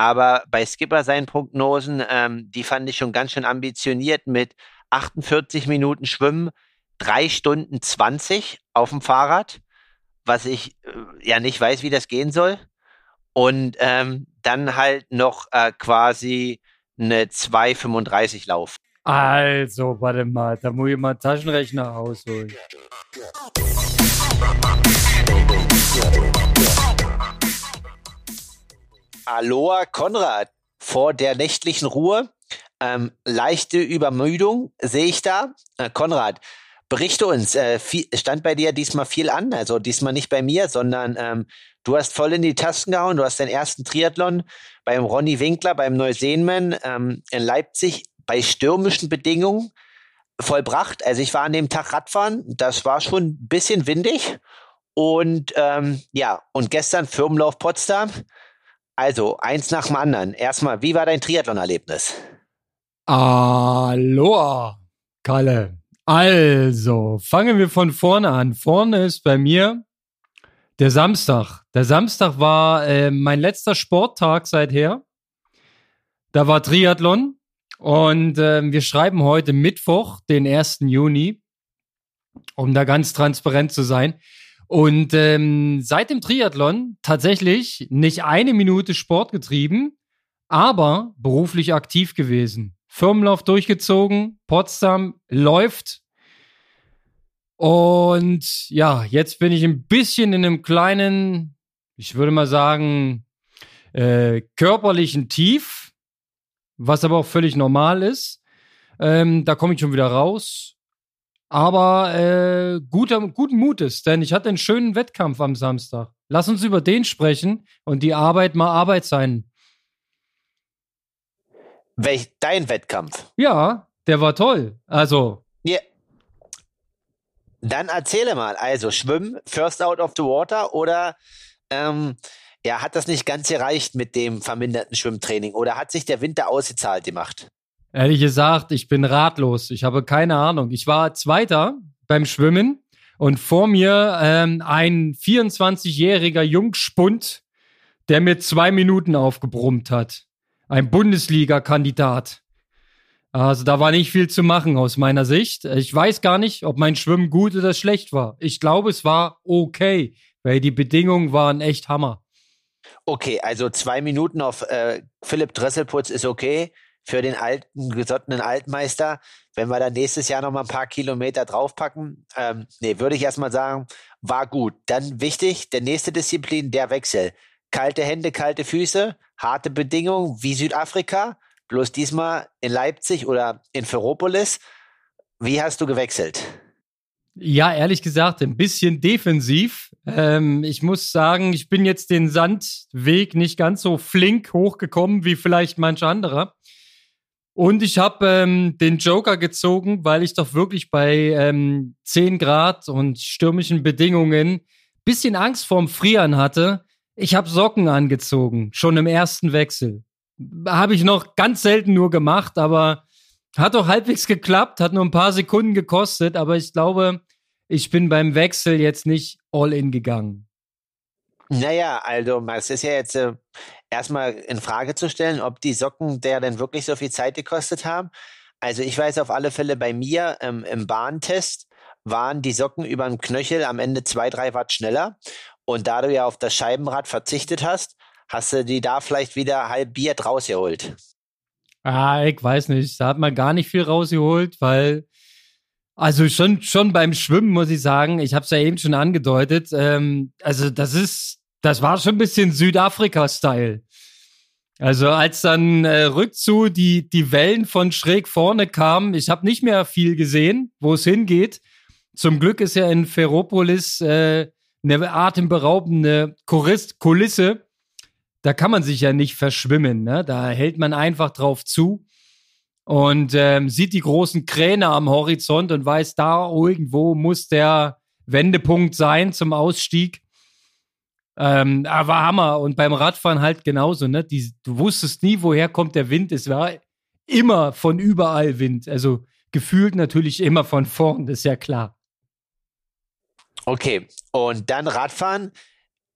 Aber bei Skipper seinen Prognosen, ähm, die fand ich schon ganz schön ambitioniert mit 48 Minuten Schwimmen, drei Stunden 20 auf dem Fahrrad, was ich äh, ja nicht weiß, wie das gehen soll. Und ähm, dann halt noch äh, quasi eine 2,35 Lauf. Also, warte mal, da muss ich mal Taschenrechner ausholen. Aloha Konrad, vor der nächtlichen Ruhe, ähm, leichte Übermüdung sehe ich da. Äh, Konrad, berichte uns, äh, viel, stand bei dir diesmal viel an, also diesmal nicht bei mir, sondern ähm, du hast voll in die Tasten gehauen, du hast deinen ersten Triathlon beim Ronny Winkler, beim Neuseenman ähm, in Leipzig bei stürmischen Bedingungen vollbracht. Also ich war an dem Tag Radfahren, das war schon ein bisschen windig und ähm, ja, und gestern Firmenlauf Potsdam. Also eins nach dem anderen. Erstmal, wie war dein Triathlon-Erlebnis? Aloha, Kalle. Also, fangen wir von vorne an. Vorne ist bei mir der Samstag. Der Samstag war äh, mein letzter Sporttag seither. Da war Triathlon und äh, wir schreiben heute Mittwoch, den 1. Juni, um da ganz transparent zu sein. Und ähm, seit dem Triathlon tatsächlich nicht eine Minute Sport getrieben, aber beruflich aktiv gewesen. Firmenlauf durchgezogen, Potsdam läuft. Und ja, jetzt bin ich ein bisschen in einem kleinen, ich würde mal sagen, äh, körperlichen Tief, was aber auch völlig normal ist. Ähm, da komme ich schon wieder raus. Aber äh, guter, guten Mutes, denn ich hatte einen schönen Wettkampf am Samstag. Lass uns über den sprechen und die Arbeit mal Arbeit sein. Welch dein Wettkampf? Ja, der war toll. Also. Ja. Dann erzähle mal. Also Schwimmen, First Out of the Water oder ähm, ja, hat das nicht ganz gereicht mit dem verminderten Schwimmtraining oder hat sich der Winter ausgezahlt gemacht? Ehrlich gesagt, ich bin ratlos. Ich habe keine Ahnung. Ich war Zweiter beim Schwimmen und vor mir ähm, ein 24-jähriger Jungspund, der mir zwei Minuten aufgebrummt hat ein Bundesliga-Kandidat. Also da war nicht viel zu machen aus meiner Sicht. Ich weiß gar nicht, ob mein Schwimmen gut oder schlecht war. Ich glaube, es war okay, weil die Bedingungen waren echt Hammer. Okay, also zwei Minuten auf äh, Philipp Dresselputz ist okay für den alten, gesottenen Altmeister. Wenn wir dann nächstes Jahr noch mal ein paar Kilometer draufpacken, ähm, nee, würde ich erstmal sagen, war gut. Dann wichtig, der nächste Disziplin, der Wechsel. Kalte Hände, kalte Füße, harte Bedingungen wie Südafrika, bloß diesmal in Leipzig oder in Ferropolis. Wie hast du gewechselt? Ja, ehrlich gesagt, ein bisschen defensiv. Ähm, ich muss sagen, ich bin jetzt den Sandweg nicht ganz so flink hochgekommen wie vielleicht manch anderer. Und ich habe ähm, den Joker gezogen, weil ich doch wirklich bei ähm, 10 Grad und stürmischen Bedingungen bisschen Angst vorm Frieren hatte. Ich habe Socken angezogen, schon im ersten Wechsel. Habe ich noch ganz selten nur gemacht, aber hat doch halbwegs geklappt, hat nur ein paar Sekunden gekostet, aber ich glaube, ich bin beim Wechsel jetzt nicht all in gegangen. Naja, also es ist ja jetzt äh, erstmal in Frage zu stellen, ob die Socken der denn wirklich so viel Zeit gekostet haben. Also ich weiß auf alle Fälle bei mir ähm, im Bahntest waren die Socken über dem Knöchel am Ende zwei, drei Watt schneller. Und da du ja auf das Scheibenrad verzichtet hast, hast du die da vielleicht wieder halbiert rausgeholt. Ah, ich weiß nicht. Da hat man gar nicht viel rausgeholt, weil also schon schon beim Schwimmen muss ich sagen, ich habe es ja eben schon angedeutet. Ähm, also das ist, das war schon ein bisschen Südafrika-Style. Also als dann äh, rückzu die die Wellen von schräg vorne kamen, ich habe nicht mehr viel gesehen, wo es hingeht. Zum Glück ist ja in Ferropolis äh, eine atemberaubende Kulisse. Da kann man sich ja nicht verschwimmen. Ne? Da hält man einfach drauf zu und ähm, sieht die großen Kräne am Horizont und weiß, da irgendwo muss der Wendepunkt sein zum Ausstieg. Ähm, aber Hammer. Und beim Radfahren halt genauso. Ne? Die, du wusstest nie, woher kommt der Wind. Es war immer von überall Wind. Also gefühlt natürlich immer von vorn, das ist ja klar. Okay, und dann Radfahren.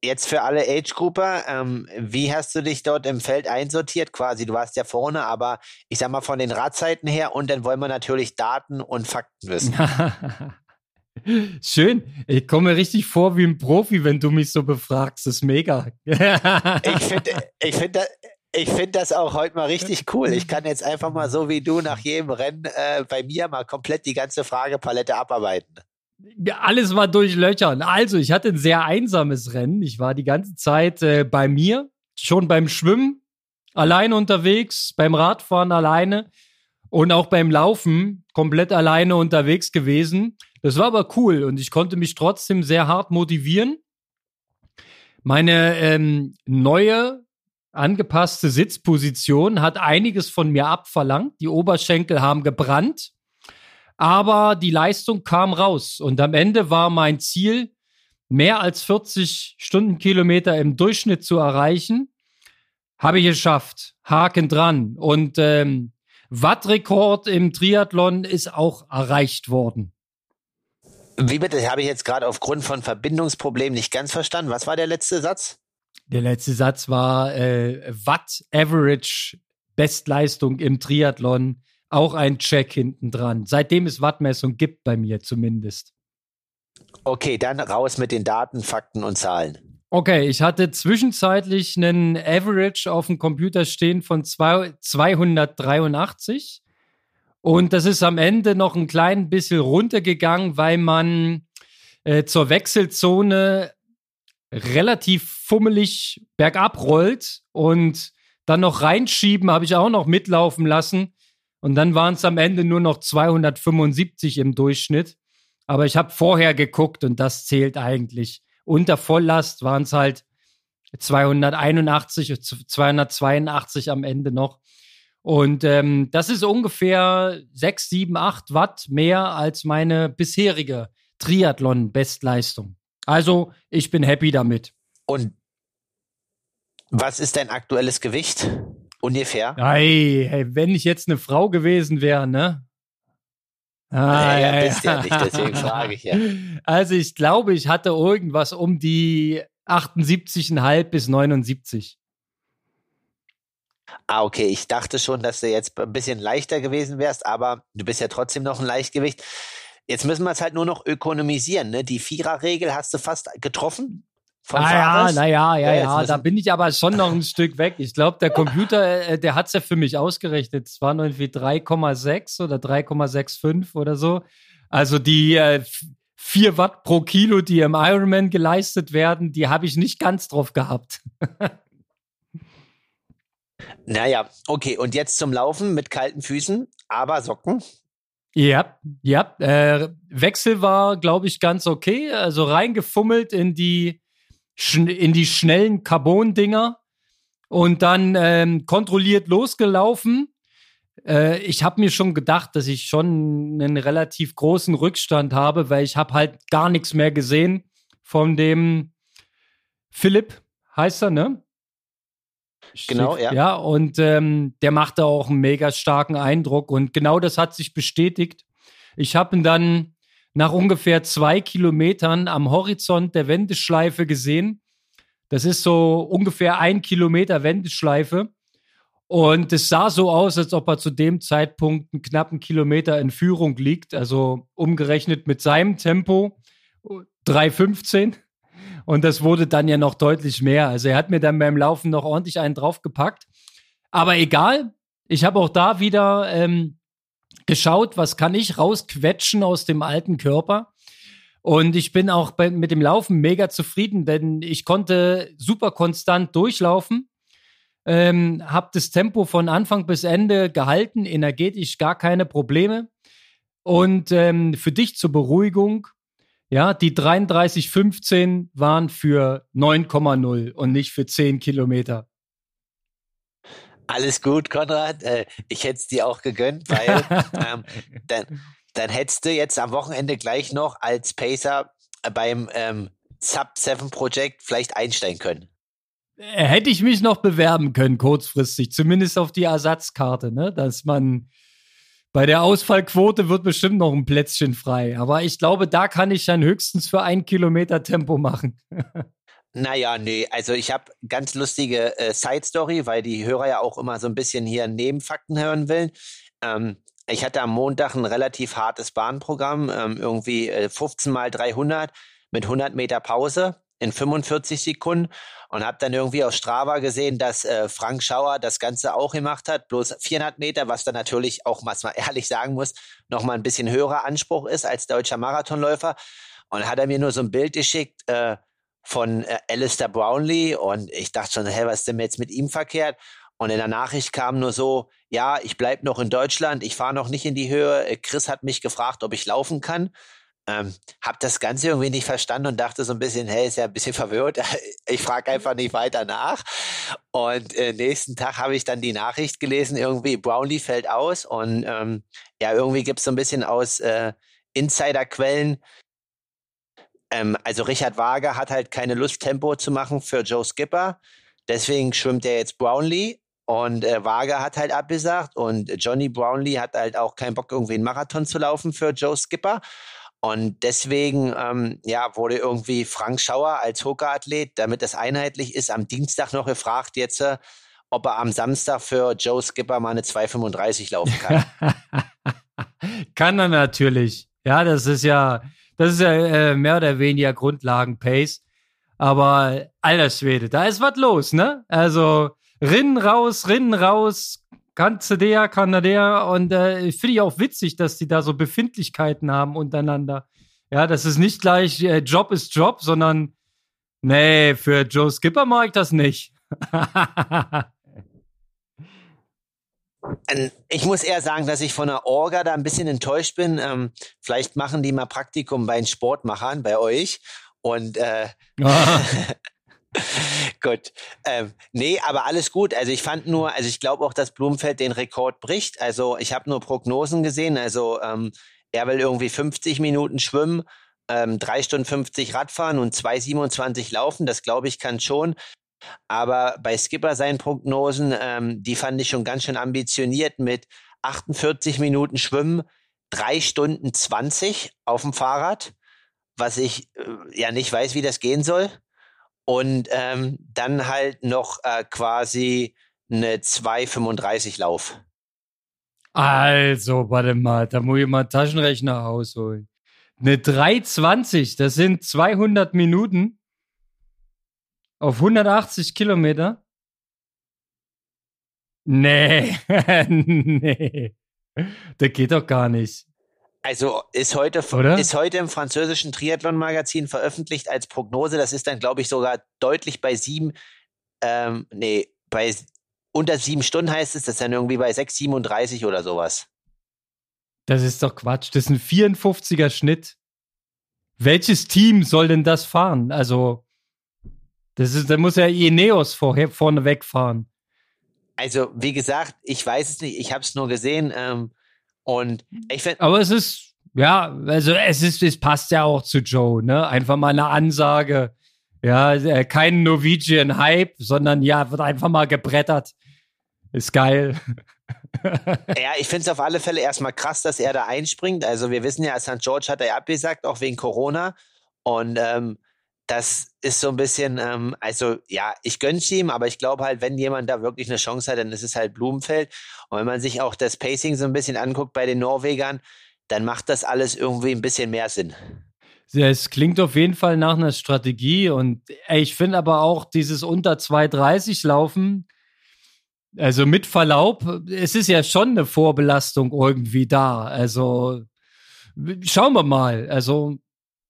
jetzt für alle Age-Grupper, ähm, wie hast du dich dort im Feld einsortiert? Quasi, du warst ja vorne, aber ich sag mal von den Radzeiten her und dann wollen wir natürlich Daten und Fakten wissen. Schön. Ich komme richtig vor wie ein Profi, wenn du mich so befragst. Das ist mega. ich finde ich find das, ich finde das auch heute mal richtig cool. Ich kann jetzt einfach mal so wie du nach jedem Rennen äh, bei mir mal komplett die ganze Fragepalette abarbeiten. Alles mal durchlöchern. Also, ich hatte ein sehr einsames Rennen. Ich war die ganze Zeit äh, bei mir, schon beim Schwimmen, alleine unterwegs, beim Radfahren alleine und auch beim Laufen komplett alleine unterwegs gewesen. Das war aber cool und ich konnte mich trotzdem sehr hart motivieren. Meine ähm, neue angepasste Sitzposition hat einiges von mir abverlangt. Die Oberschenkel haben gebrannt, aber die Leistung kam raus und am Ende war mein Ziel, mehr als 40 Stundenkilometer im Durchschnitt zu erreichen. Habe ich geschafft. Haken dran. Und ähm, Wattrekord im Triathlon ist auch erreicht worden. Wie bitte? Habe ich jetzt gerade aufgrund von Verbindungsproblemen nicht ganz verstanden. Was war der letzte Satz? Der letzte Satz war äh, Watt Average Bestleistung im Triathlon. Auch ein Check hinten dran. Seitdem es Wattmessung gibt bei mir zumindest. Okay, dann raus mit den Daten, Fakten und Zahlen. Okay, ich hatte zwischenzeitlich einen Average auf dem Computer stehen von 283. Und das ist am Ende noch ein klein bisschen runtergegangen, weil man äh, zur Wechselzone relativ fummelig bergab rollt und dann noch reinschieben, habe ich auch noch mitlaufen lassen. Und dann waren es am Ende nur noch 275 im Durchschnitt. Aber ich habe vorher geguckt und das zählt eigentlich unter Volllast waren es halt 281, 282 am Ende noch. Und ähm, das ist ungefähr 6, 7, 8 Watt mehr als meine bisherige Triathlon-Bestleistung. Also ich bin happy damit. Und was ist dein aktuelles Gewicht? Ungefähr? Hey, hey, wenn ich jetzt eine Frau gewesen wäre, ne? Ah, ja, ja, bist ja nicht, deswegen frage ich ja. Also ich glaube, ich hatte irgendwas um die 78,5 bis 79. Ah, okay. Ich dachte schon, dass du jetzt ein bisschen leichter gewesen wärst, aber du bist ja trotzdem noch ein Leichtgewicht. Jetzt müssen wir es halt nur noch ökonomisieren. Ne? Die Viererregel hast du fast getroffen. Von ah, ja, naja, ja, ja, ja. Da bin ich aber schon noch ein Stück weg. Ich glaube, der Computer, äh, der hat es ja für mich ausgerechnet. Es waren irgendwie 3,6 oder 3,65 oder so. Also die äh, 4 Watt pro Kilo, die im Ironman geleistet werden, die habe ich nicht ganz drauf gehabt. naja, okay. Und jetzt zum Laufen mit kalten Füßen, aber Socken. Ja, ja. Äh, Wechsel war, glaube ich, ganz okay. Also reingefummelt in die in die schnellen Carbon-Dinger und dann ähm, kontrolliert losgelaufen. Äh, ich habe mir schon gedacht, dass ich schon einen relativ großen Rückstand habe, weil ich habe halt gar nichts mehr gesehen von dem Philipp, heißt er, ne? Genau, ja. Ja, und ähm, der machte auch einen mega starken Eindruck und genau das hat sich bestätigt. Ich habe ihn dann nach ungefähr zwei Kilometern am Horizont der Wendeschleife gesehen. Das ist so ungefähr ein Kilometer Wendeschleife. Und es sah so aus, als ob er zu dem Zeitpunkt einen knappen Kilometer in Führung liegt. Also umgerechnet mit seinem Tempo 3,15. Und das wurde dann ja noch deutlich mehr. Also er hat mir dann beim Laufen noch ordentlich einen draufgepackt. Aber egal, ich habe auch da wieder ähm, geschaut, was kann ich rausquetschen aus dem alten Körper. Und ich bin auch bei, mit dem Laufen mega zufrieden, denn ich konnte super konstant durchlaufen, ähm, habe das Tempo von Anfang bis Ende gehalten, energetisch gar keine Probleme. Und ähm, für dich zur Beruhigung, ja, die 33,15 waren für 9,0 und nicht für 10 Kilometer. Alles gut, Konrad. Äh, ich hätte es dir auch gegönnt, weil ähm, dann, dann hättest du jetzt am Wochenende gleich noch als Pacer beim ähm, Sub 7 Projekt vielleicht einsteigen können. Äh, hätte ich mich noch bewerben können, kurzfristig, zumindest auf die Ersatzkarte, ne? Dass man bei der Ausfallquote wird bestimmt noch ein Plätzchen frei. Aber ich glaube, da kann ich dann höchstens für ein Kilometer Tempo machen. Naja, nee, also ich habe ganz lustige äh, Side-Story, weil die Hörer ja auch immer so ein bisschen hier Nebenfakten hören will. Ähm, ich hatte am Montag ein relativ hartes Bahnprogramm, ähm, irgendwie äh, 15 mal 300 mit 100 Meter Pause in 45 Sekunden und habe dann irgendwie auf Strava gesehen, dass äh, Frank Schauer das Ganze auch gemacht hat, bloß 400 Meter, was dann natürlich auch, was man ehrlich sagen muss, nochmal ein bisschen höherer Anspruch ist als deutscher Marathonläufer. Und hat er mir nur so ein Bild geschickt äh, von äh, Alistair Brownlee und ich dachte schon, hä, was ist denn jetzt mit ihm verkehrt? Und in der Nachricht kam nur so, ja, ich bleib noch in Deutschland, ich fahre noch nicht in die Höhe. Chris hat mich gefragt, ob ich laufen kann. Ähm, hab das Ganze irgendwie nicht verstanden und dachte so ein bisschen, hey, ist ja ein bisschen verwirrt. Ich frage einfach nicht weiter nach. Und äh, nächsten Tag habe ich dann die Nachricht gelesen, irgendwie Brownlee fällt aus und ähm, ja, irgendwie gibt's so ein bisschen aus äh, Insiderquellen. Ähm, also Richard Wager hat halt keine Lust, Tempo zu machen für Joe Skipper. Deswegen schwimmt er jetzt Brownlee und äh, Wager hat halt abgesagt und Johnny Brownlee hat halt auch keinen Bock, irgendwie einen Marathon zu laufen für Joe Skipper. Und deswegen ähm, ja, wurde irgendwie Frank Schauer als Hooker-Athlet, damit das einheitlich ist, am Dienstag noch gefragt jetzt, äh, ob er am Samstag für Joe Skipper mal eine 2,35 laufen kann. kann er natürlich. Ja, das ist ja, das ist ja äh, mehr oder weniger Grundlagen-Pace. Aber alter Schwede, da ist was los, ne? Also rinnen raus, rinnen raus, kann der. Und äh, finde ich auch witzig, dass die da so Befindlichkeiten haben untereinander. Ja, das ist nicht gleich äh, Job ist Job, sondern nee, für Joe Skipper mag ich das nicht. Ähm, ich muss eher sagen, dass ich von der Orga da ein bisschen enttäuscht bin. Ähm, vielleicht machen die mal Praktikum bei den Sportmachern, bei euch. Und äh, gut. Ähm, nee, aber alles gut. Also ich fand nur, also ich glaube auch, dass Blumenfeld den Rekord bricht. Also ich habe nur Prognosen gesehen. Also ähm, er will irgendwie 50 Minuten schwimmen, ähm, 3 Stunden 50 Radfahren und 2,27 laufen. Das glaube ich kann schon. Aber bei Skipper seinen Prognosen, ähm, die fand ich schon ganz schön ambitioniert mit 48 Minuten Schwimmen, 3 Stunden 20 auf dem Fahrrad, was ich äh, ja nicht weiß, wie das gehen soll und ähm, dann halt noch äh, quasi eine 2,35 Lauf. Also, warte mal, da muss ich mal Taschenrechner rausholen. Eine 3,20, das sind 200 Minuten auf 180 Kilometer. Nee, nee, das geht doch gar nicht. Also ist heute, Oder? ist heute im französischen Triathlon-Magazin veröffentlicht als Prognose. Das ist dann, glaube ich, sogar deutlich bei sieben, ähm, nee, bei unter sieben Stunden heißt es, das ist dann irgendwie bei 6,37 oder sowas. Das ist doch Quatsch. Das ist ein 54er Schnitt. Welches Team soll denn das fahren? Also, das ist, da muss ja Ineos vorher, vorne wegfahren. Also, wie gesagt, ich weiß es nicht. Ich habe es nur gesehen. Ähm, und ich finde. Aber es ist, ja, also es ist, es passt ja auch zu Joe, ne? Einfach mal eine Ansage. Ja, äh, kein Norwegian Hype, sondern ja, wird einfach mal gebrettert. Ist geil. ja, ich finde es auf alle Fälle erstmal krass, dass er da einspringt. Also wir wissen ja, St. George hat er abgesagt, auch wegen Corona. Und ähm, das ist so ein bisschen, ähm, also ja, ich gönn's ihm, aber ich glaube halt, wenn jemand da wirklich eine Chance hat, dann ist es halt Blumenfeld. Und wenn man sich auch das Pacing so ein bisschen anguckt bei den Norwegern, dann macht das alles irgendwie ein bisschen mehr Sinn. Ja, es klingt auf jeden Fall nach einer Strategie und ey, ich finde aber auch dieses unter 2,30 laufen, also mit Verlaub, es ist ja schon eine Vorbelastung irgendwie da. Also schauen wir mal. Also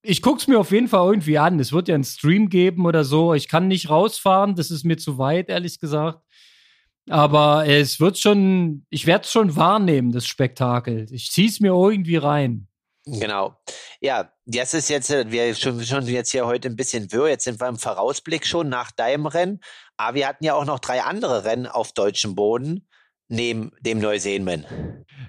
ich guck's mir auf jeden Fall irgendwie an. Es wird ja einen Stream geben oder so. Ich kann nicht rausfahren, das ist mir zu weit, ehrlich gesagt. Aber es wird schon, ich werde es schon wahrnehmen, das Spektakel. Ich zieh's mir irgendwie rein. Genau. Ja, das ist jetzt, wir schon, schon jetzt hier heute ein bisschen wirr. Jetzt sind wir im Vorausblick schon nach deinem Rennen. Aber wir hatten ja auch noch drei andere Rennen auf deutschem Boden neben dem Neuseenman.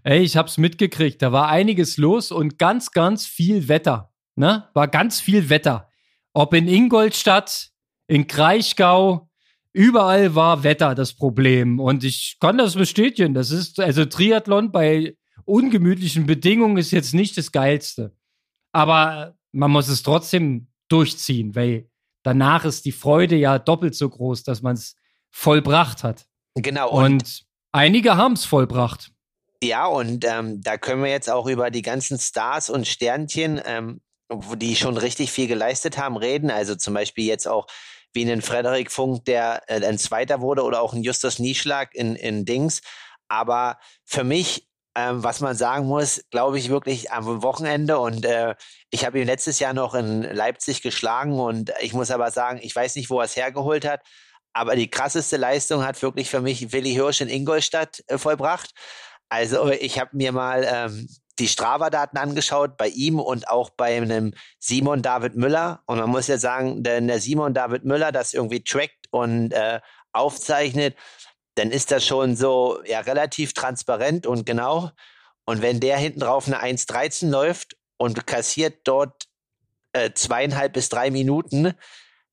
Ey, ich hab's mitgekriegt. Da war einiges los und ganz, ganz viel Wetter ne, war ganz viel Wetter. Ob in Ingolstadt, in Kraichgau, überall war Wetter das Problem. Und ich kann das bestätigen. Das ist, also Triathlon bei ungemütlichen Bedingungen ist jetzt nicht das Geilste. Aber man muss es trotzdem durchziehen, weil danach ist die Freude ja doppelt so groß, dass man es vollbracht hat. Genau. Und, und einige haben es vollbracht. Ja, und ähm, da können wir jetzt auch über die ganzen Stars und Sternchen, ähm, die schon richtig viel geleistet haben, reden. Also zum Beispiel jetzt auch wie einen Frederik Funk, der äh, ein Zweiter wurde, oder auch ein Justus Nieschlag in, in Dings. Aber für mich, ähm, was man sagen muss, glaube ich wirklich am Wochenende und äh, ich habe ihn letztes Jahr noch in Leipzig geschlagen und ich muss aber sagen, ich weiß nicht, wo er es hergeholt hat, aber die krasseste Leistung hat wirklich für mich Willi Hirsch in Ingolstadt äh, vollbracht. Also ich habe mir mal ähm, die Strava-Daten angeschaut bei ihm und auch bei einem Simon David Müller. Und man muss ja sagen, wenn der Simon David Müller das irgendwie trackt und äh, aufzeichnet, dann ist das schon so ja relativ transparent und genau. Und wenn der hinten drauf eine 1,13 läuft und kassiert dort äh, zweieinhalb bis drei Minuten,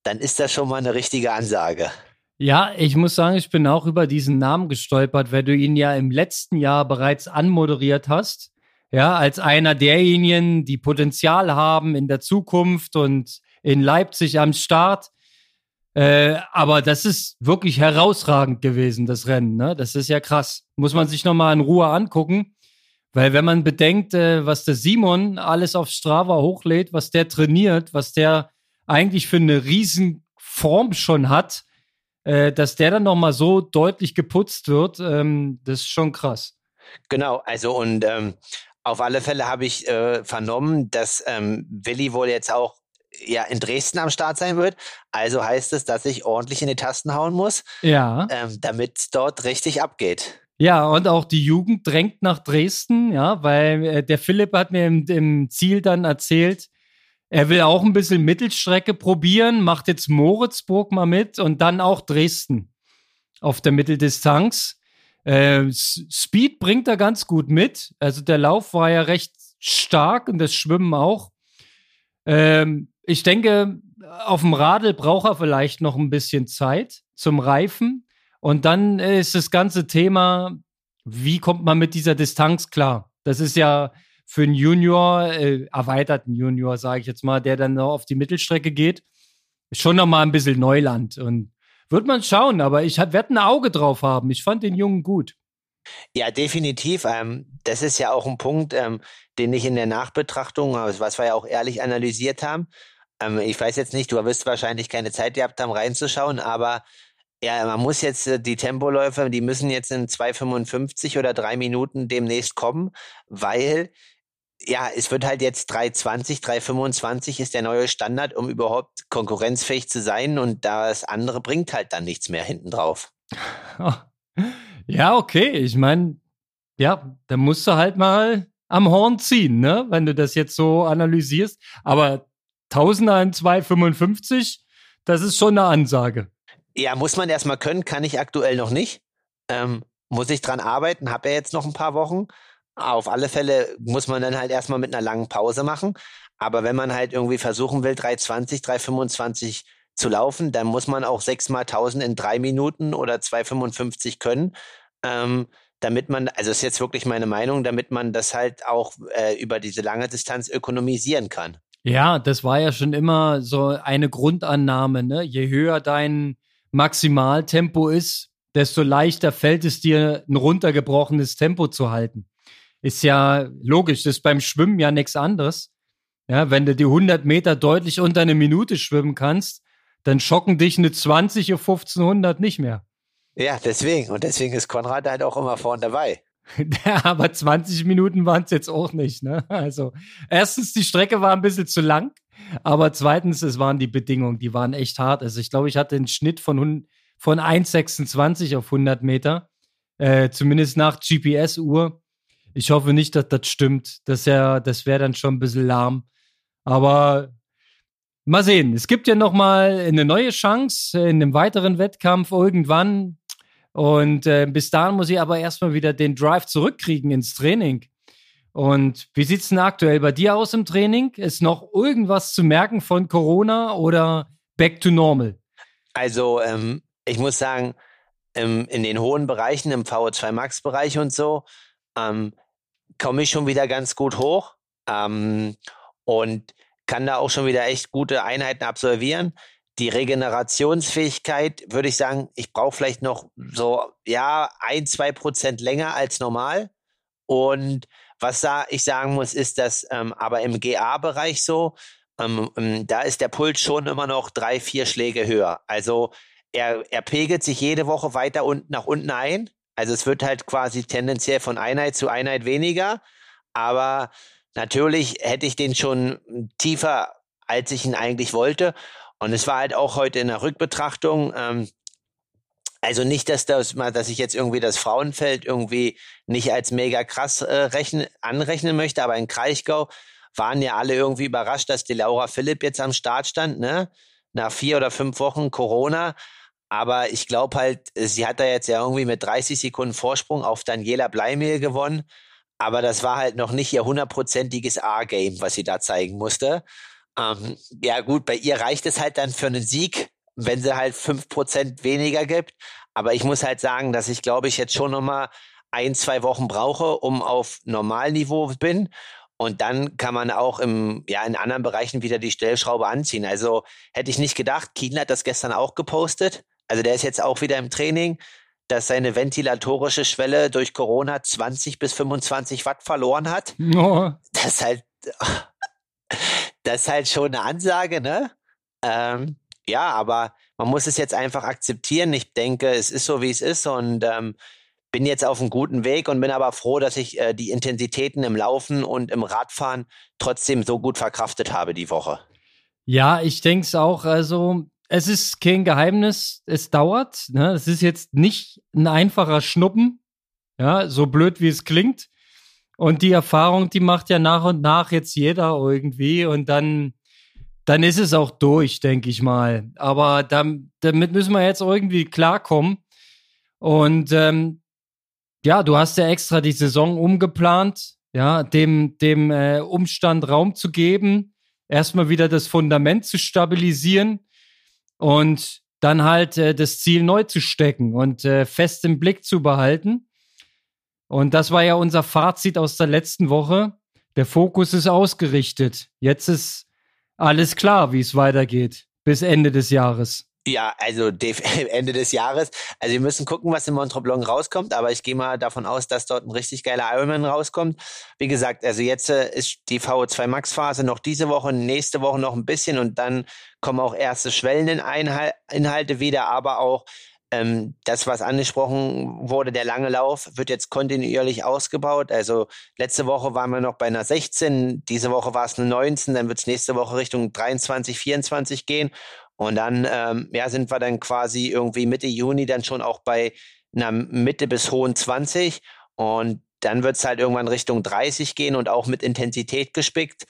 dann ist das schon mal eine richtige Ansage. Ja, ich muss sagen, ich bin auch über diesen Namen gestolpert, weil du ihn ja im letzten Jahr bereits anmoderiert hast. Ja, als einer derjenigen, die Potenzial haben in der Zukunft und in Leipzig am Start. Äh, aber das ist wirklich herausragend gewesen, das Rennen. Ne? Das ist ja krass. Muss man sich nochmal in Ruhe angucken. Weil wenn man bedenkt, äh, was der Simon alles auf Strava hochlädt, was der trainiert, was der eigentlich für eine riesen Form schon hat, äh, dass der dann nochmal so deutlich geputzt wird, ähm, das ist schon krass. Genau, also und ähm, auf alle Fälle habe ich äh, vernommen, dass ähm, Willi wohl jetzt auch ja in Dresden am Start sein wird. Also heißt es, dass ich ordentlich in die Tasten hauen muss, ja. ähm, damit es dort richtig abgeht. Ja, und auch die Jugend drängt nach Dresden, ja, weil äh, der Philipp hat mir im, im Ziel dann erzählt, er will auch ein bisschen Mittelstrecke probieren, macht jetzt Moritzburg mal mit und dann auch Dresden auf der Mitteldistanz. Äh, Speed bringt er ganz gut mit. Also der Lauf war ja recht stark und das Schwimmen auch. Ähm, ich denke, auf dem Radl braucht er vielleicht noch ein bisschen Zeit zum Reifen. Und dann ist das ganze Thema, wie kommt man mit dieser Distanz klar? Das ist ja für einen Junior, äh, erweiterten Junior, sage ich jetzt mal, der dann noch auf die Mittelstrecke geht, schon noch mal ein bisschen Neuland. Und wird man schauen, aber ich werde ein Auge drauf haben. Ich fand den Jungen gut. Ja, definitiv. Ähm, das ist ja auch ein Punkt, ähm, den ich in der Nachbetrachtung, also was wir ja auch ehrlich analysiert haben. Ähm, ich weiß jetzt nicht, du wirst wahrscheinlich keine Zeit gehabt haben, reinzuschauen, aber ja, man muss jetzt äh, die Tempoläufer, die müssen jetzt in 2,55 oder drei Minuten demnächst kommen, weil ja, es wird halt jetzt 320, 325 ist der neue Standard, um überhaupt konkurrenzfähig zu sein und das andere bringt halt dann nichts mehr hinten drauf. Ja, okay. Ich meine, ja, da musst du halt mal am Horn ziehen, ne? Wenn du das jetzt so analysierst. Aber Tausender in 255, das ist schon eine Ansage. Ja, muss man erstmal können, kann ich aktuell noch nicht. Ähm, muss ich dran arbeiten, habe ja jetzt noch ein paar Wochen. Auf alle Fälle muss man dann halt erstmal mit einer langen Pause machen. Aber wenn man halt irgendwie versuchen will, 320, 325 zu laufen, dann muss man auch 6 mal 1000 in drei Minuten oder 255 können. Ähm, damit man, also ist jetzt wirklich meine Meinung, damit man das halt auch äh, über diese lange Distanz ökonomisieren kann. Ja, das war ja schon immer so eine Grundannahme, ne? Je höher dein Maximaltempo ist, desto leichter fällt es dir, ein runtergebrochenes Tempo zu halten. Ist ja logisch, das ist beim Schwimmen ja nichts anderes. Ja, wenn du die 100 Meter deutlich unter eine Minute schwimmen kannst, dann schocken dich eine 20 auf 1500 nicht mehr. Ja, deswegen. Und deswegen ist Konrad halt auch immer vorne dabei. Ja, aber 20 Minuten waren es jetzt auch nicht. Ne? Also, erstens, die Strecke war ein bisschen zu lang. Aber zweitens, es waren die Bedingungen, die waren echt hart. Also, ich glaube, ich hatte einen Schnitt von, von 1,26 auf 100 Meter. Äh, zumindest nach GPS-Uhr. Ich hoffe nicht, dass das stimmt. Das, ja, das wäre dann schon ein bisschen lahm. Aber mal sehen. Es gibt ja noch mal eine neue Chance in einem weiteren Wettkampf irgendwann. Und äh, bis dahin muss ich aber erstmal wieder den Drive zurückkriegen ins Training. Und wie sieht es denn aktuell bei dir aus im Training? Ist noch irgendwas zu merken von Corona oder back to normal? Also, ähm, ich muss sagen, ähm, in den hohen Bereichen, im VO2 Max-Bereich und so, ähm, komme ich schon wieder ganz gut hoch ähm, und kann da auch schon wieder echt gute Einheiten absolvieren. die Regenerationsfähigkeit, würde ich sagen, ich brauche vielleicht noch so, ja, ein, zwei Prozent länger als normal. Und was da ich sagen muss, ist, dass ähm, aber im GA-Bereich so, ähm, ähm, da ist der Puls schon immer noch drei, vier Schläge höher. Also er, er pegelt sich jede Woche weiter unten nach unten ein. Also es wird halt quasi tendenziell von Einheit zu Einheit weniger. Aber natürlich hätte ich den schon tiefer, als ich ihn eigentlich wollte. Und es war halt auch heute in der Rückbetrachtung, ähm, also nicht, dass das mal, dass ich jetzt irgendwie das Frauenfeld irgendwie nicht als mega krass äh, rechnen, anrechnen möchte, aber in Kraichgau waren ja alle irgendwie überrascht, dass die Laura Philipp jetzt am Start stand, ne? Nach vier oder fünf Wochen Corona. Aber ich glaube halt, sie hat da jetzt ja irgendwie mit 30 Sekunden Vorsprung auf Daniela Bleimehl gewonnen. Aber das war halt noch nicht ihr hundertprozentiges A-Game, was sie da zeigen musste. Ähm, ja gut, bei ihr reicht es halt dann für einen Sieg, wenn sie halt fünf Prozent weniger gibt. Aber ich muss halt sagen, dass ich glaube ich jetzt schon nochmal ein, zwei Wochen brauche, um auf Normalniveau bin. Und dann kann man auch im, ja, in anderen Bereichen wieder die Stellschraube anziehen. Also hätte ich nicht gedacht, Kien hat das gestern auch gepostet. Also der ist jetzt auch wieder im Training, dass seine ventilatorische Schwelle durch Corona 20 bis 25 Watt verloren hat. Oh. Das ist halt, das ist halt schon eine Ansage, ne? Ähm, ja, aber man muss es jetzt einfach akzeptieren. Ich denke, es ist so, wie es ist und ähm, bin jetzt auf einem guten Weg und bin aber froh, dass ich äh, die Intensitäten im Laufen und im Radfahren trotzdem so gut verkraftet habe die Woche. Ja, ich denke es auch. Also, es ist kein Geheimnis. Es dauert. Ne? Es ist jetzt nicht ein einfacher Schnuppen. Ja, so blöd wie es klingt. Und die Erfahrung, die macht ja nach und nach jetzt jeder irgendwie. Und dann dann ist es auch durch, denke ich mal. Aber damit müssen wir jetzt irgendwie klarkommen. Und ähm, ja, du hast ja extra die Saison umgeplant, ja, dem, dem äh, Umstand Raum zu geben, erstmal wieder das Fundament zu stabilisieren und dann halt äh, das Ziel neu zu stecken und äh, fest im Blick zu behalten. Und das war ja unser Fazit aus der letzten Woche. Der Fokus ist ausgerichtet. Jetzt ist alles klar, wie es weitergeht bis Ende des Jahres. Ja, also Ende des Jahres. Also wir müssen gucken, was in Montreblon rauskommt, aber ich gehe mal davon aus, dass dort ein richtig geiler Ironman rauskommt. Wie gesagt, also jetzt äh, ist die VO2 Max Phase noch diese Woche, nächste Woche noch ein bisschen und dann kommen auch erste Schwelleninhalte wieder, aber auch ähm, das, was angesprochen wurde, der lange Lauf, wird jetzt kontinuierlich ausgebaut. Also letzte Woche waren wir noch bei einer 16, diese Woche war es eine 19, dann wird es nächste Woche Richtung 23, 24 gehen. Und dann ähm, ja, sind wir dann quasi irgendwie Mitte Juni dann schon auch bei einer Mitte bis hohen 20. Und dann wird es halt irgendwann Richtung 30 gehen und auch mit Intensität gespickt.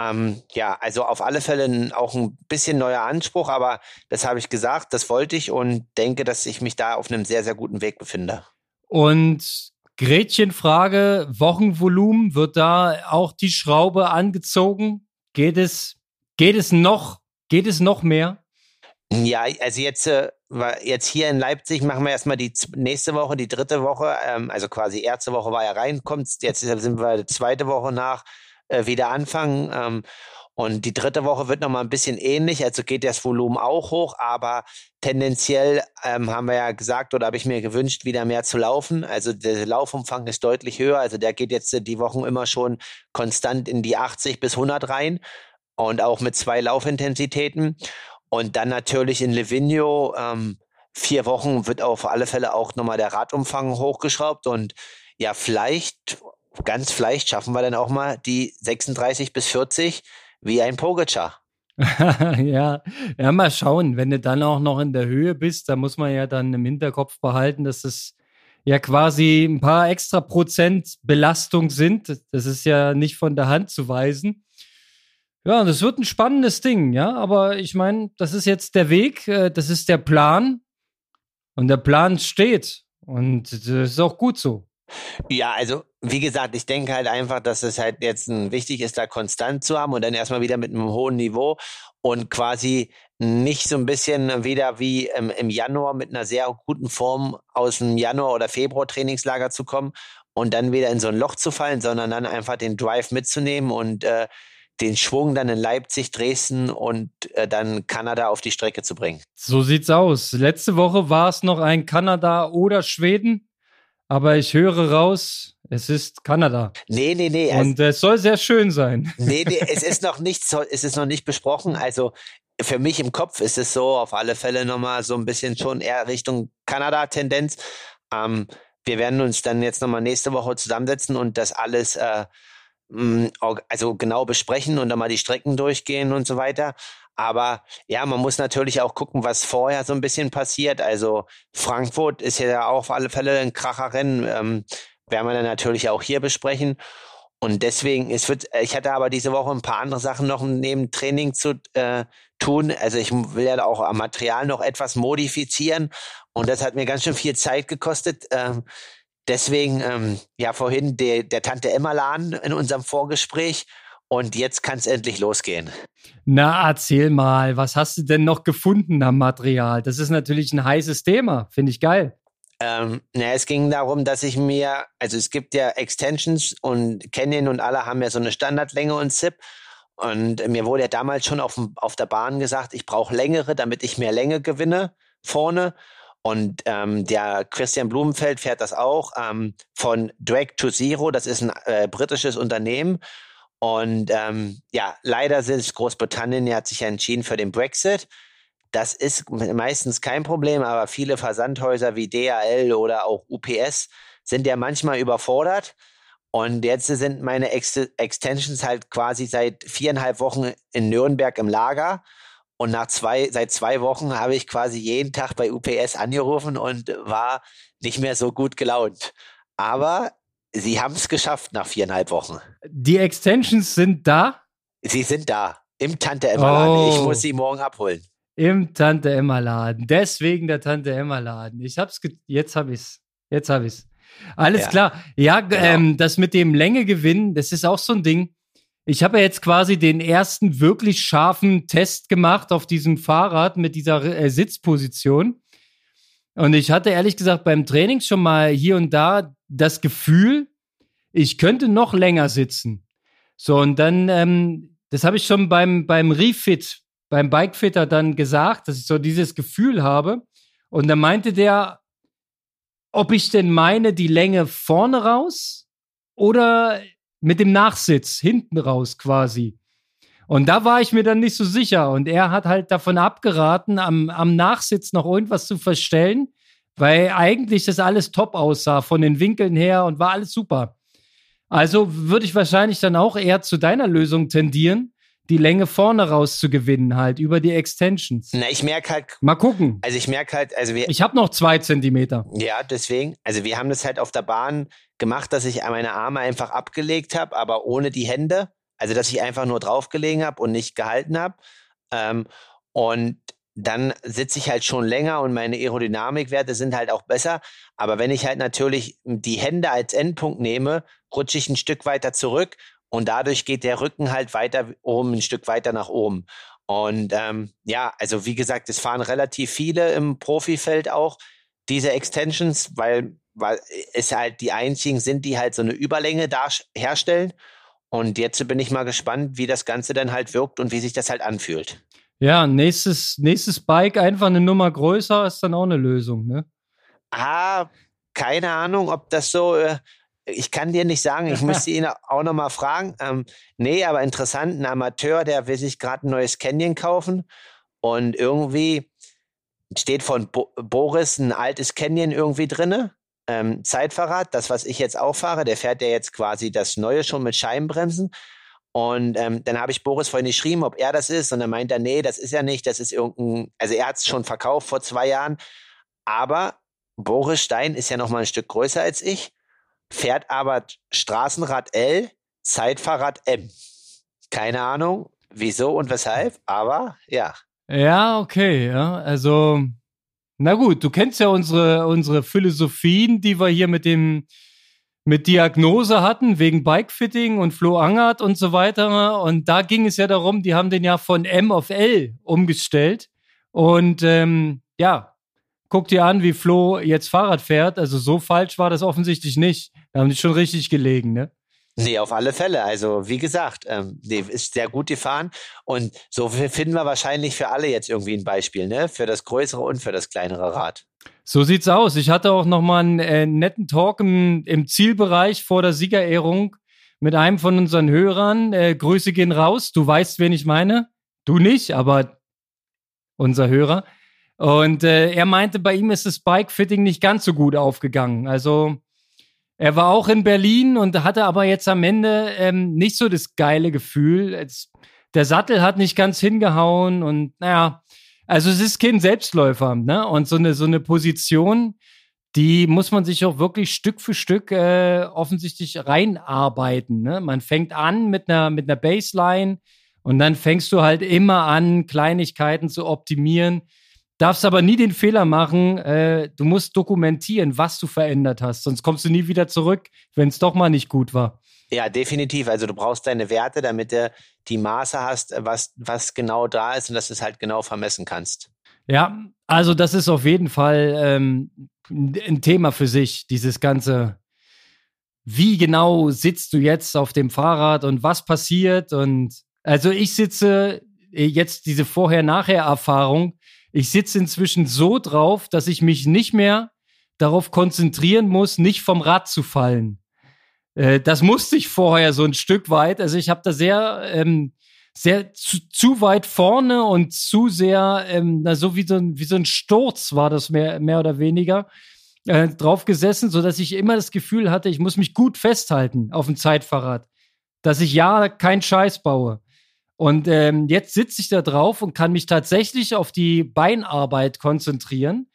Ähm, ja, also auf alle Fälle auch ein bisschen neuer Anspruch, aber das habe ich gesagt, das wollte ich und denke, dass ich mich da auf einem sehr, sehr guten Weg befinde. Und Gretchenfrage, Wochenvolumen, wird da auch die Schraube angezogen? Geht es, geht es noch, geht es noch mehr? Ja, also jetzt, äh, jetzt hier in Leipzig machen wir erstmal die nächste Woche, die dritte Woche, ähm, also quasi erste Woche war ja reinkommt, jetzt sind wir die zweite Woche nach äh, wieder anfangen. Ähm, und die dritte Woche wird nochmal ein bisschen ähnlich, also geht das Volumen auch hoch, aber tendenziell ähm, haben wir ja gesagt oder habe ich mir gewünscht, wieder mehr zu laufen. Also der Laufumfang ist deutlich höher, also der geht jetzt die Wochen immer schon konstant in die 80 bis 100 rein und auch mit zwei Laufintensitäten. Und dann natürlich in Livigno, ähm, vier Wochen wird auf alle Fälle auch nochmal der Radumfang hochgeschraubt und ja, vielleicht ganz vielleicht schaffen wir dann auch mal die 36 bis 40 wie ein Pogacar. ja, ja, mal schauen. Wenn du dann auch noch in der Höhe bist, da muss man ja dann im Hinterkopf behalten, dass es ja quasi ein paar extra Prozent Belastung sind. Das ist ja nicht von der Hand zu weisen. Ja, das wird ein spannendes Ding, ja. Aber ich meine, das ist jetzt der Weg, äh, das ist der Plan. Und der Plan steht. Und das ist auch gut so. Ja, also wie gesagt, ich denke halt einfach, dass es halt jetzt wichtig ist, da konstant zu haben und dann erstmal wieder mit einem hohen Niveau und quasi nicht so ein bisschen wieder wie im, im Januar mit einer sehr guten Form aus dem Januar oder Februar Trainingslager zu kommen und dann wieder in so ein Loch zu fallen, sondern dann einfach den Drive mitzunehmen und äh, den Schwung dann in Leipzig, Dresden und äh, dann Kanada auf die Strecke zu bringen. So sieht's aus. Letzte Woche war es noch ein Kanada oder Schweden, aber ich höre raus, es ist Kanada. Nee, nee, nee. Und es soll sehr schön sein. Nee, nee, es ist noch nicht, es ist noch nicht besprochen. Also für mich im Kopf ist es so auf alle Fälle nochmal so ein bisschen schon eher Richtung Kanada-Tendenz. Ähm, wir werden uns dann jetzt nochmal nächste Woche zusammensetzen und das alles äh, also genau besprechen und dann mal die Strecken durchgehen und so weiter. Aber ja, man muss natürlich auch gucken, was vorher so ein bisschen passiert. Also Frankfurt ist ja auch auf alle Fälle ein Kracherrennen. Ähm, werden wir dann natürlich auch hier besprechen. Und deswegen, es wird, ich hatte aber diese Woche ein paar andere Sachen noch neben Training zu äh, tun. Also ich will ja auch am Material noch etwas modifizieren und das hat mir ganz schön viel Zeit gekostet. Ähm, deswegen, ähm, ja, vorhin der, der Tante Emma-Laden in unserem Vorgespräch und jetzt kann es endlich losgehen. Na, erzähl mal, was hast du denn noch gefunden am Material? Das ist natürlich ein heißes Thema, finde ich geil. Ähm, na, es ging darum, dass ich mir, also es gibt ja Extensions und Canyon und alle haben ja so eine Standardlänge und ZIP. Und mir wurde ja damals schon auf, auf der Bahn gesagt, ich brauche längere, damit ich mehr Länge gewinne vorne. Und ähm, der Christian Blumenfeld fährt das auch ähm, von Drag to Zero. Das ist ein äh, britisches Unternehmen. Und ähm, ja, leider sind Großbritannien hat sich ja entschieden für den Brexit. Das ist meistens kein Problem, aber viele Versandhäuser wie DHL oder auch UPS sind ja manchmal überfordert. Und jetzt sind meine Ex Extensions halt quasi seit viereinhalb Wochen in Nürnberg im Lager. Und nach zwei, seit zwei Wochen habe ich quasi jeden Tag bei UPS angerufen und war nicht mehr so gut gelaunt. Aber sie haben es geschafft nach viereinhalb Wochen. Die Extensions sind da? Sie sind da. Im Tante Emma Oh. Ich muss sie morgen abholen. Im Tante Emma Laden. Deswegen der Tante Emma Laden. Ich hab's, jetzt hab ich's. Jetzt hab ich's. Alles ja. klar. Ja, genau. ähm, das mit dem Längegewinn, das ist auch so ein Ding. Ich habe ja jetzt quasi den ersten wirklich scharfen Test gemacht auf diesem Fahrrad mit dieser äh, Sitzposition. Und ich hatte ehrlich gesagt beim Training schon mal hier und da das Gefühl, ich könnte noch länger sitzen. So, und dann, ähm, das habe ich schon beim, beim Refit beim Bikefitter dann gesagt, dass ich so dieses Gefühl habe. Und dann meinte der, ob ich denn meine, die Länge vorne raus oder mit dem Nachsitz hinten raus quasi. Und da war ich mir dann nicht so sicher. Und er hat halt davon abgeraten, am, am Nachsitz noch irgendwas zu verstellen, weil eigentlich das alles top aussah von den Winkeln her und war alles super. Also würde ich wahrscheinlich dann auch eher zu deiner Lösung tendieren, die Länge vorne raus zu gewinnen, halt über die Extensions. Na, ich merke halt. Mal gucken. Also ich merke halt, also wir. Ich habe noch zwei Zentimeter. Ja, deswegen. Also wir haben das halt auf der Bahn gemacht, dass ich meine Arme einfach abgelegt habe, aber ohne die Hände. Also dass ich einfach nur draufgelegen habe und nicht gehalten habe. Ähm, und dann sitze ich halt schon länger und meine Aerodynamikwerte sind halt auch besser. Aber wenn ich halt natürlich die Hände als Endpunkt nehme, rutsche ich ein Stück weiter zurück und dadurch geht der Rücken halt weiter oben, ein Stück weiter nach oben. Und ähm, ja, also wie gesagt, es fahren relativ viele im Profifeld auch diese Extensions, weil, weil es halt die einzigen sind, die halt so eine Überlänge da herstellen. Und jetzt bin ich mal gespannt, wie das Ganze dann halt wirkt und wie sich das halt anfühlt. Ja, nächstes, nächstes Bike einfach eine Nummer größer ist dann auch eine Lösung, ne? Ah, keine Ahnung, ob das so, äh, ich kann dir nicht sagen, ich müsste ihn auch nochmal fragen. Ähm, nee, aber interessant, ein Amateur, der will sich gerade ein neues Canyon kaufen und irgendwie steht von Bo Boris ein altes Canyon irgendwie drinne. Ähm, Zeitfahrrad, das, was ich jetzt auch fahre, der fährt ja jetzt quasi das Neue schon mit Scheibenbremsen. Und ähm, dann habe ich Boris vorhin geschrieben, ob er das ist. Und dann meint er, nee, das ist ja nicht, das ist irgendein, also er hat es schon verkauft vor zwei Jahren. Aber Boris Stein ist ja noch mal ein Stück größer als ich fährt aber Straßenrad L, Zeitfahrrad M. Keine Ahnung, wieso und weshalb, aber ja. Ja, okay, ja. Also, na gut, du kennst ja unsere, unsere Philosophien, die wir hier mit dem mit Diagnose hatten, wegen Bikefitting und Flo Angert und so weiter. Und da ging es ja darum, die haben den ja von M auf L umgestellt. Und ähm, ja, guck dir an, wie Flo jetzt Fahrrad fährt. Also so falsch war das offensichtlich nicht. Da haben die schon richtig gelegen, ne? Nee, auf alle Fälle. Also wie gesagt, ähm, nee, ist sehr gut gefahren und so finden wir wahrscheinlich für alle jetzt irgendwie ein Beispiel, ne? Für das größere und für das kleinere Rad. So sieht's aus. Ich hatte auch noch mal einen äh, netten Talk im, im, Zielbereich vor der Siegerehrung mit einem von unseren Hörern. Äh, Grüße gehen raus. Du weißt, wen ich meine. Du nicht, aber unser Hörer. Und äh, er meinte, bei ihm ist das Bike-Fitting nicht ganz so gut aufgegangen. Also er war auch in Berlin und hatte aber jetzt am Ende ähm, nicht so das geile Gefühl. Es, der Sattel hat nicht ganz hingehauen und naja, also es ist kein Selbstläufer, ne? Und so eine, so eine Position, die muss man sich auch wirklich Stück für Stück äh, offensichtlich reinarbeiten. Ne? Man fängt an mit einer, mit einer Baseline und dann fängst du halt immer an, Kleinigkeiten zu optimieren. Darfst aber nie den Fehler machen, äh, du musst dokumentieren, was du verändert hast, sonst kommst du nie wieder zurück, wenn es doch mal nicht gut war. Ja, definitiv. Also du brauchst deine Werte, damit du die Maße hast, was, was genau da ist und dass du es halt genau vermessen kannst. Ja, also das ist auf jeden Fall ähm, ein Thema für sich, dieses ganze, wie genau sitzt du jetzt auf dem Fahrrad und was passiert und also ich sitze äh, jetzt diese Vorher-Nachher-Erfahrung ich sitze inzwischen so drauf, dass ich mich nicht mehr darauf konzentrieren muss, nicht vom Rad zu fallen. Äh, das musste ich vorher so ein Stück weit. Also ich habe da sehr, ähm, sehr zu, zu, weit vorne und zu sehr, ähm, na, so wie so, ein, wie so ein Sturz war das mehr, mehr oder weniger, äh, drauf gesessen, so dass ich immer das Gefühl hatte, ich muss mich gut festhalten auf dem Zeitfahrrad, dass ich ja keinen Scheiß baue. Und ähm, jetzt sitze ich da drauf und kann mich tatsächlich auf die Beinarbeit konzentrieren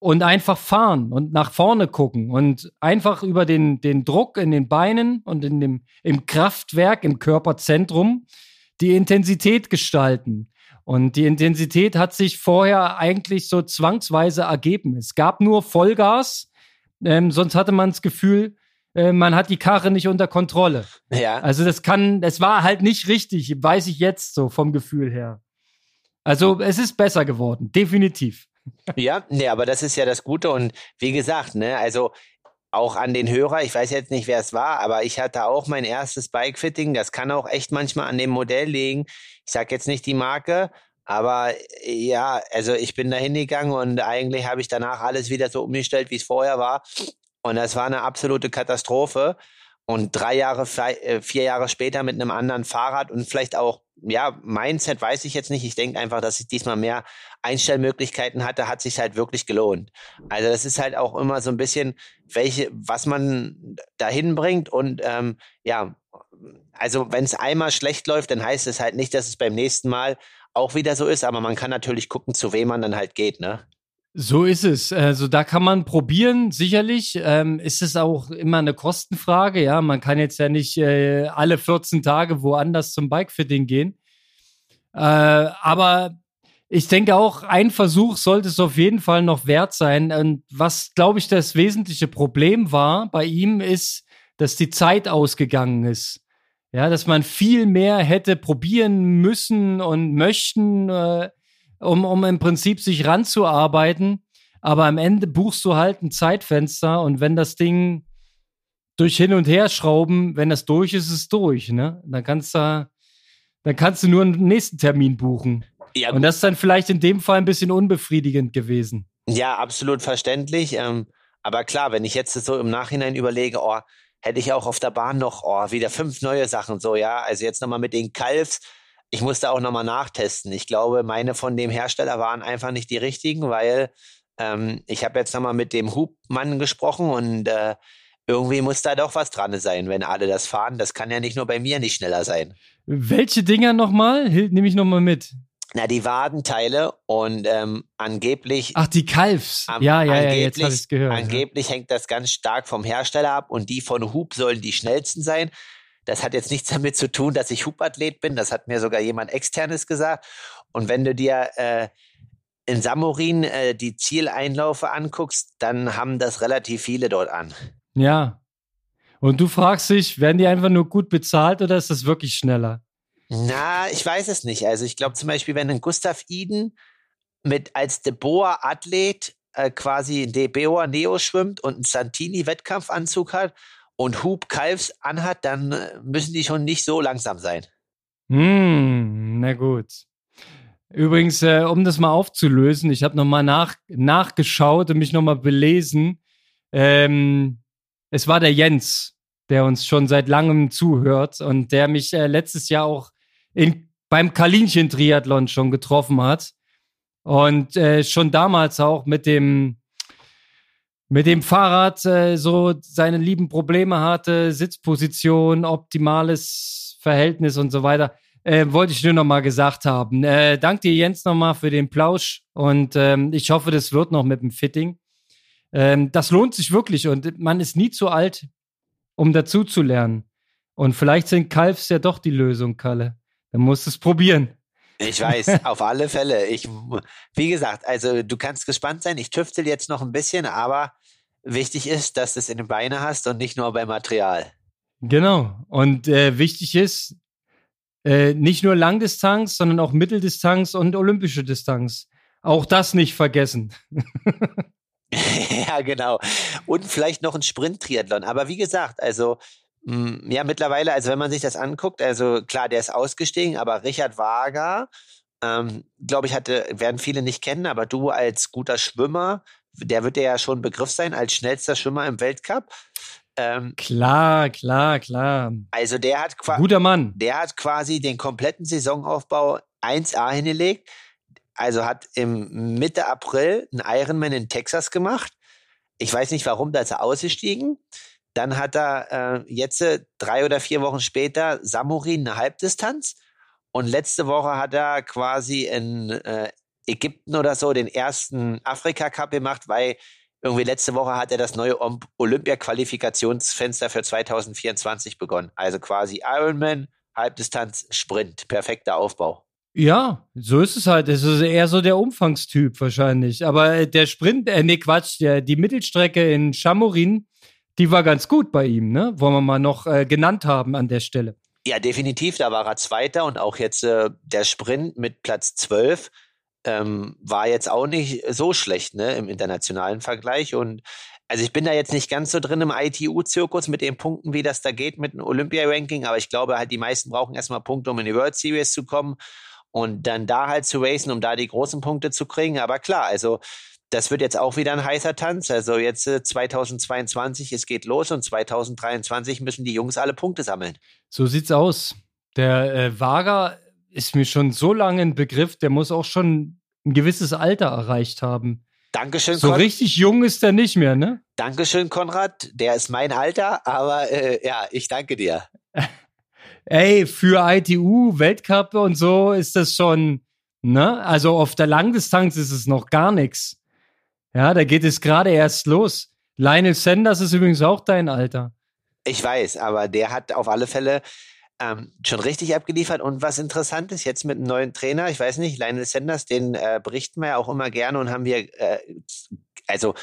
und einfach fahren und nach vorne gucken und einfach über den, den Druck in den Beinen und in dem, im Kraftwerk, im Körperzentrum die Intensität gestalten. Und die Intensität hat sich vorher eigentlich so zwangsweise ergeben. Es gab nur Vollgas, ähm, sonst hatte man das Gefühl, äh, man hat die Karre nicht unter Kontrolle. Ja. Also das kann, das war halt nicht richtig, weiß ich jetzt so vom Gefühl her. Also es ist besser geworden, definitiv. Ja, nee, aber das ist ja das Gute und wie gesagt, ne, also auch an den Hörer, ich weiß jetzt nicht, wer es war, aber ich hatte auch mein erstes Bike-Fitting. Das kann auch echt manchmal an dem Modell liegen. Ich sag jetzt nicht die Marke, aber ja, also ich bin da hingegangen und eigentlich habe ich danach alles wieder so umgestellt, wie es vorher war. Und das war eine absolute Katastrophe. Und drei Jahre, äh, vier Jahre später mit einem anderen Fahrrad und vielleicht auch, ja, Mindset weiß ich jetzt nicht. Ich denke einfach, dass ich diesmal mehr Einstellmöglichkeiten hatte, hat sich halt wirklich gelohnt. Also das ist halt auch immer so ein bisschen, welche, was man dahin bringt und ähm, ja, also wenn es einmal schlecht läuft, dann heißt es halt nicht, dass es beim nächsten Mal auch wieder so ist, aber man kann natürlich gucken, zu wem man dann halt geht, ne? So ist es. Also da kann man probieren, sicherlich. Ähm, ist es auch immer eine Kostenfrage. Ja, man kann jetzt ja nicht äh, alle 14 Tage woanders zum Bikefitting gehen. Äh, aber ich denke auch, ein Versuch sollte es auf jeden Fall noch wert sein. Und was, glaube ich, das wesentliche Problem war bei ihm, ist, dass die Zeit ausgegangen ist. Ja, dass man viel mehr hätte probieren müssen und möchten. Äh, um, um im Prinzip sich ranzuarbeiten. Aber am Ende buchst du halt ein Zeitfenster und wenn das Ding durch hin und her schrauben, wenn das durch ist, ist es durch, ne? Dann kannst du, dann kannst du nur einen nächsten Termin buchen. Ja, und das ist dann vielleicht in dem Fall ein bisschen unbefriedigend gewesen. Ja, absolut verständlich. Ähm, aber klar, wenn ich jetzt so im Nachhinein überlege, oh, hätte ich auch auf der Bahn noch, oh, wieder fünf neue Sachen, so, ja. Also jetzt nochmal mit den Kalfs, ich musste auch nochmal nachtesten. Ich glaube, meine von dem Hersteller waren einfach nicht die richtigen, weil ähm, ich habe jetzt nochmal mit dem Hubmann gesprochen und äh, irgendwie muss da doch was dran sein, wenn alle das fahren. Das kann ja nicht nur bei mir nicht schneller sein. Welche Dinger nochmal? Nehme ich nochmal mit. Na, die Wadenteile und ähm, angeblich. Ach, die Kalfs. Ähm, ja, ja, ja, jetzt habe ich gehört. Angeblich ja. hängt das ganz stark vom Hersteller ab und die von Hub sollen die schnellsten sein. Das hat jetzt nichts damit zu tun, dass ich Hubathlet bin. Das hat mir sogar jemand externes gesagt. Und wenn du dir äh, in Samorin äh, die Zieleinlaufe anguckst, dann haben das relativ viele dort an. Ja. Und du fragst dich, werden die einfach nur gut bezahlt oder ist das wirklich schneller? Na, ich weiß es nicht. Also ich glaube zum Beispiel, wenn ein Gustav Iden mit als De Boer Athlet äh, quasi De Boer Neo schwimmt und einen Santini Wettkampfanzug hat und Hubkalbs anhat, dann äh, müssen die schon nicht so langsam sein. Hm, na gut. Übrigens, äh, um das mal aufzulösen, ich habe nochmal nach, nachgeschaut und mich nochmal belesen. Ähm, es war der Jens, der uns schon seit langem zuhört und der mich äh, letztes Jahr auch in, beim Kalinchen-Triathlon schon getroffen hat. Und äh, schon damals auch mit dem mit dem Fahrrad äh, so seine lieben Probleme hatte, Sitzposition, optimales Verhältnis und so weiter. Äh, wollte ich nur noch mal gesagt haben. Äh, dank dir, Jens, noch mal für den Plausch und ähm, ich hoffe, das wird noch mit dem Fitting. Ähm, das lohnt sich wirklich und man ist nie zu alt, um dazu zu lernen. Und vielleicht sind Kalfs ja doch die Lösung, Kalle. Dann musst du es probieren. Ich weiß, auf alle Fälle. Ich, wie gesagt, also du kannst gespannt sein. Ich tüftel jetzt noch ein bisschen, aber wichtig ist, dass du es in den Beinen hast und nicht nur beim Material. Genau. Und äh, wichtig ist, äh, nicht nur Langdistanz, sondern auch Mitteldistanz und olympische Distanz. Auch das nicht vergessen. ja, genau. Und vielleicht noch ein Sprint-Triathlon. Aber wie gesagt, also ja, mittlerweile, also wenn man sich das anguckt, also klar, der ist ausgestiegen, aber Richard Wager, ähm, glaube ich, hatte, werden viele nicht kennen, aber du als guter Schwimmer, der wird ja schon Begriff sein als schnellster Schwimmer im Weltcup. Ähm, klar, klar, klar. Also der hat quasi. Guter Mann. Der hat quasi den kompletten Saisonaufbau 1A hingelegt. Also hat im Mitte April einen Ironman in Texas gemacht. Ich weiß nicht warum, da ist er ausgestiegen. Dann hat er äh, jetzt äh, drei oder vier Wochen später Samurin eine Halbdistanz. Und letzte Woche hat er quasi in äh, Ägypten oder so den ersten Afrika Cup gemacht, weil irgendwie letzte Woche hat er das neue Olympia-Qualifikationsfenster für 2024 begonnen. Also quasi Ironman, Halbdistanz, Sprint. Perfekter Aufbau. Ja, so ist es halt. Es ist eher so der Umfangstyp wahrscheinlich. Aber der Sprint, äh, nee, Quatsch, der, die Mittelstrecke in Chamorin, die war ganz gut bei ihm, ne? Wollen wir mal noch äh, genannt haben an der Stelle. Ja, definitiv. Da war er Zweiter und auch jetzt äh, der Sprint mit Platz 12 ähm, war jetzt auch nicht so schlecht, ne, im internationalen Vergleich. Und also ich bin da jetzt nicht ganz so drin im ITU-Zirkus mit den Punkten, wie das da geht mit dem Olympia-Ranking, aber ich glaube halt, die meisten brauchen erstmal Punkte, um in die World Series zu kommen und dann da halt zu racen, um da die großen Punkte zu kriegen. Aber klar, also das wird jetzt auch wieder ein heißer Tanz. Also jetzt äh, 2022, es geht los und 2023 müssen die Jungs alle Punkte sammeln. So sieht's aus. Der äh, Wager ist mir schon so lange ein Begriff, der muss auch schon ein gewisses Alter erreicht haben. Dankeschön, So Kon richtig jung ist er nicht mehr, ne? Dankeschön, Konrad. Der ist mein Alter, aber äh, ja, ich danke dir. Ey, für ITU, Weltcup und so ist das schon, ne? Also auf der Langdistanz ist es noch gar nichts. Ja, da geht es gerade erst los. Lionel Sanders ist übrigens auch dein Alter. Ich weiß, aber der hat auf alle Fälle ähm, schon richtig abgeliefert. Und was interessant ist, jetzt mit einem neuen Trainer, ich weiß nicht, Lionel Sanders, den äh, berichten wir ja auch immer gerne und haben wir, äh, also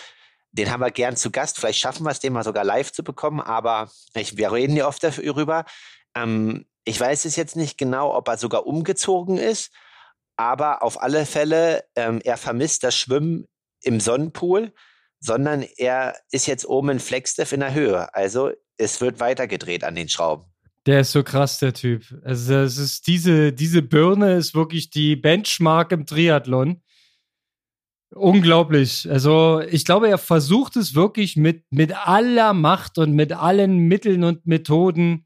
den haben wir gern zu Gast. Vielleicht schaffen wir es, den mal sogar live zu bekommen, aber ich, wir reden ja oft darüber. Ähm, ich weiß es jetzt nicht genau, ob er sogar umgezogen ist, aber auf alle Fälle, ähm, er vermisst das Schwimmen im Sonnenpool, sondern er ist jetzt oben in Flagstaff in der Höhe. Also es wird weitergedreht an den Schrauben. Der ist so krass, der Typ. Also es ist diese, diese Birne ist wirklich die Benchmark im Triathlon. Unglaublich. Also ich glaube, er versucht es wirklich mit, mit aller Macht und mit allen Mitteln und Methoden,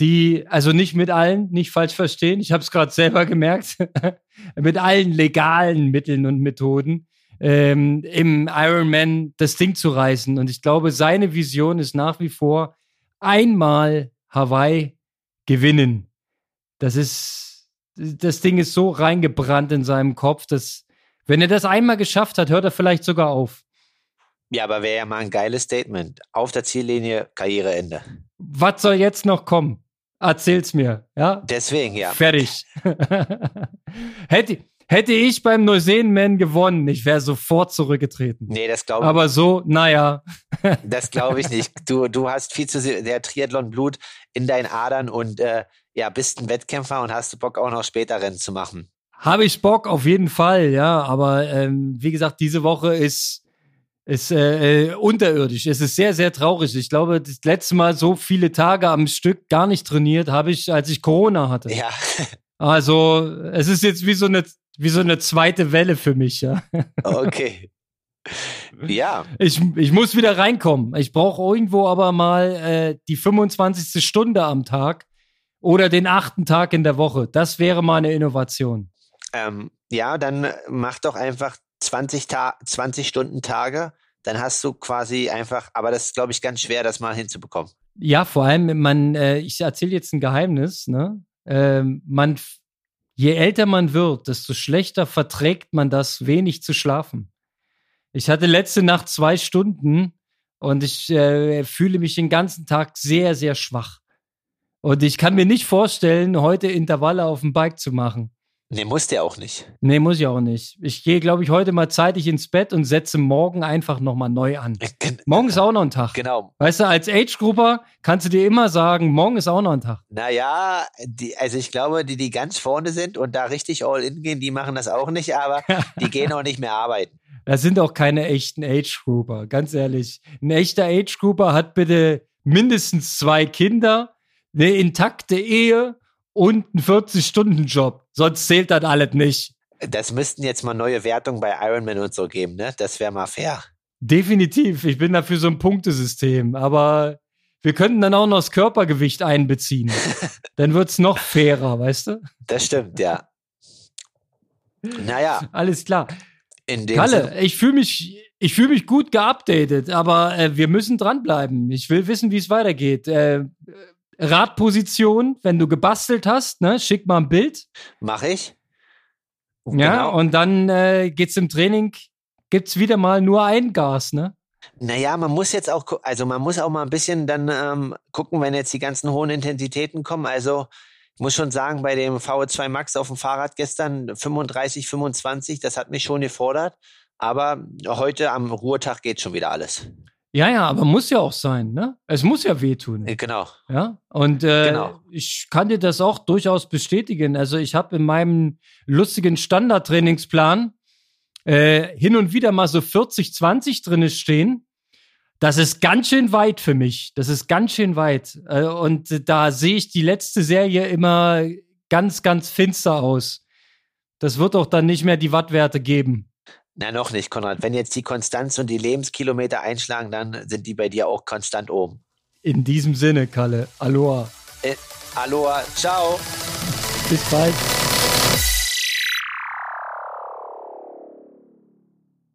die, also nicht mit allen, nicht falsch verstehen, ich habe es gerade selber gemerkt, mit allen legalen Mitteln und Methoden, ähm, im Ironman das Ding zu reißen. Und ich glaube, seine Vision ist nach wie vor einmal Hawaii gewinnen. Das ist, das Ding ist so reingebrannt in seinem Kopf, dass, wenn er das einmal geschafft hat, hört er vielleicht sogar auf. Ja, aber wäre ja mal ein geiles Statement. Auf der Ziellinie, Karriereende. Was soll jetzt noch kommen? Erzähl's mir, ja? Deswegen, ja. Fertig. hätte, Hätte ich beim Neuseenman gewonnen, ich wäre sofort zurückgetreten. Nee, das glaube ich Aber so, naja. das glaube ich nicht. Du, du hast viel zu sehr Triathlon-Blut in deinen Adern und äh, ja, bist ein Wettkämpfer und hast Bock auch noch später Rennen zu machen. Habe ich Bock, auf jeden Fall, ja. Aber ähm, wie gesagt, diese Woche ist Ist äh, äh, unterirdisch. Es ist sehr, sehr traurig. Ich glaube, das letzte Mal so viele Tage am Stück gar nicht trainiert habe ich, als ich Corona hatte. Ja. Also, es ist jetzt wie so eine, wie so eine zweite Welle für mich, ja. Okay. Ja. Ich, ich muss wieder reinkommen. Ich brauche irgendwo aber mal äh, die 25. Stunde am Tag oder den achten Tag in der Woche. Das wäre mal eine Innovation. Ähm, ja, dann mach doch einfach 20, Ta 20 Stunden Tage. Dann hast du quasi einfach, aber das ist, glaube ich, ganz schwer, das mal hinzubekommen. Ja, vor allem, man, äh, ich erzähle jetzt ein Geheimnis, ne? Ähm, man, je älter man wird, desto schlechter verträgt man das, wenig zu schlafen. Ich hatte letzte Nacht zwei Stunden und ich äh, fühle mich den ganzen Tag sehr, sehr schwach. Und ich kann mir nicht vorstellen, heute Intervalle auf dem Bike zu machen. Nee, muss der auch nicht. Nee, muss ich auch nicht. Ich gehe, glaube ich, heute mal zeitig ins Bett und setze morgen einfach nochmal neu an. Morgen ist auch noch ein Tag. Genau. Weißt du, als Age-Grupper kannst du dir immer sagen, morgen ist auch noch ein Tag. Naja, die, also ich glaube, die, die ganz vorne sind und da richtig all in gehen, die machen das auch nicht, aber die gehen auch nicht mehr arbeiten. Das sind auch keine echten Age-Grouper, ganz ehrlich. Ein echter Age-Grouper hat bitte mindestens zwei Kinder, eine intakte Ehe und einen 40-Stunden-Job. Sonst zählt das alles nicht. Das müssten jetzt mal neue Wertungen bei Ironman und so geben, ne? Das wäre mal fair. Definitiv. Ich bin dafür so ein Punktesystem. Aber wir könnten dann auch noch das Körpergewicht einbeziehen. dann wird es noch fairer, weißt du? Das stimmt, ja. Naja. Alles klar. Kalle, Sinne. ich fühle mich, ich fühle mich gut geupdatet, aber äh, wir müssen dranbleiben. Ich will wissen, wie es weitergeht. Äh, Radposition, wenn du gebastelt hast, ne, schick mal ein Bild. Mach ich. Ja, genau. und dann äh, geht's im Training, gibt's wieder mal nur ein Gas, ne? Naja, man muss jetzt auch, also man muss auch mal ein bisschen dann ähm, gucken, wenn jetzt die ganzen hohen Intensitäten kommen. Also ich muss schon sagen, bei dem VO2 Max auf dem Fahrrad gestern 35, 25, das hat mich schon gefordert. Aber heute am Ruhetag geht schon wieder alles. Ja, ja, aber muss ja auch sein, ne? Es muss ja wehtun. Genau. Ja, und äh, genau. ich kann dir das auch durchaus bestätigen. Also ich habe in meinem lustigen Standardtrainingsplan äh, hin und wieder mal so 40, 20 drinne stehen. Das ist ganz schön weit für mich. Das ist ganz schön weit. Äh, und da sehe ich die letzte Serie immer ganz, ganz finster aus. Das wird auch dann nicht mehr die Wattwerte geben. Na, noch nicht, Konrad. Wenn jetzt die Konstanz und die Lebenskilometer einschlagen, dann sind die bei dir auch konstant oben. In diesem Sinne, Kalle. Aloha. Äh, aloha. Ciao. Bis bald.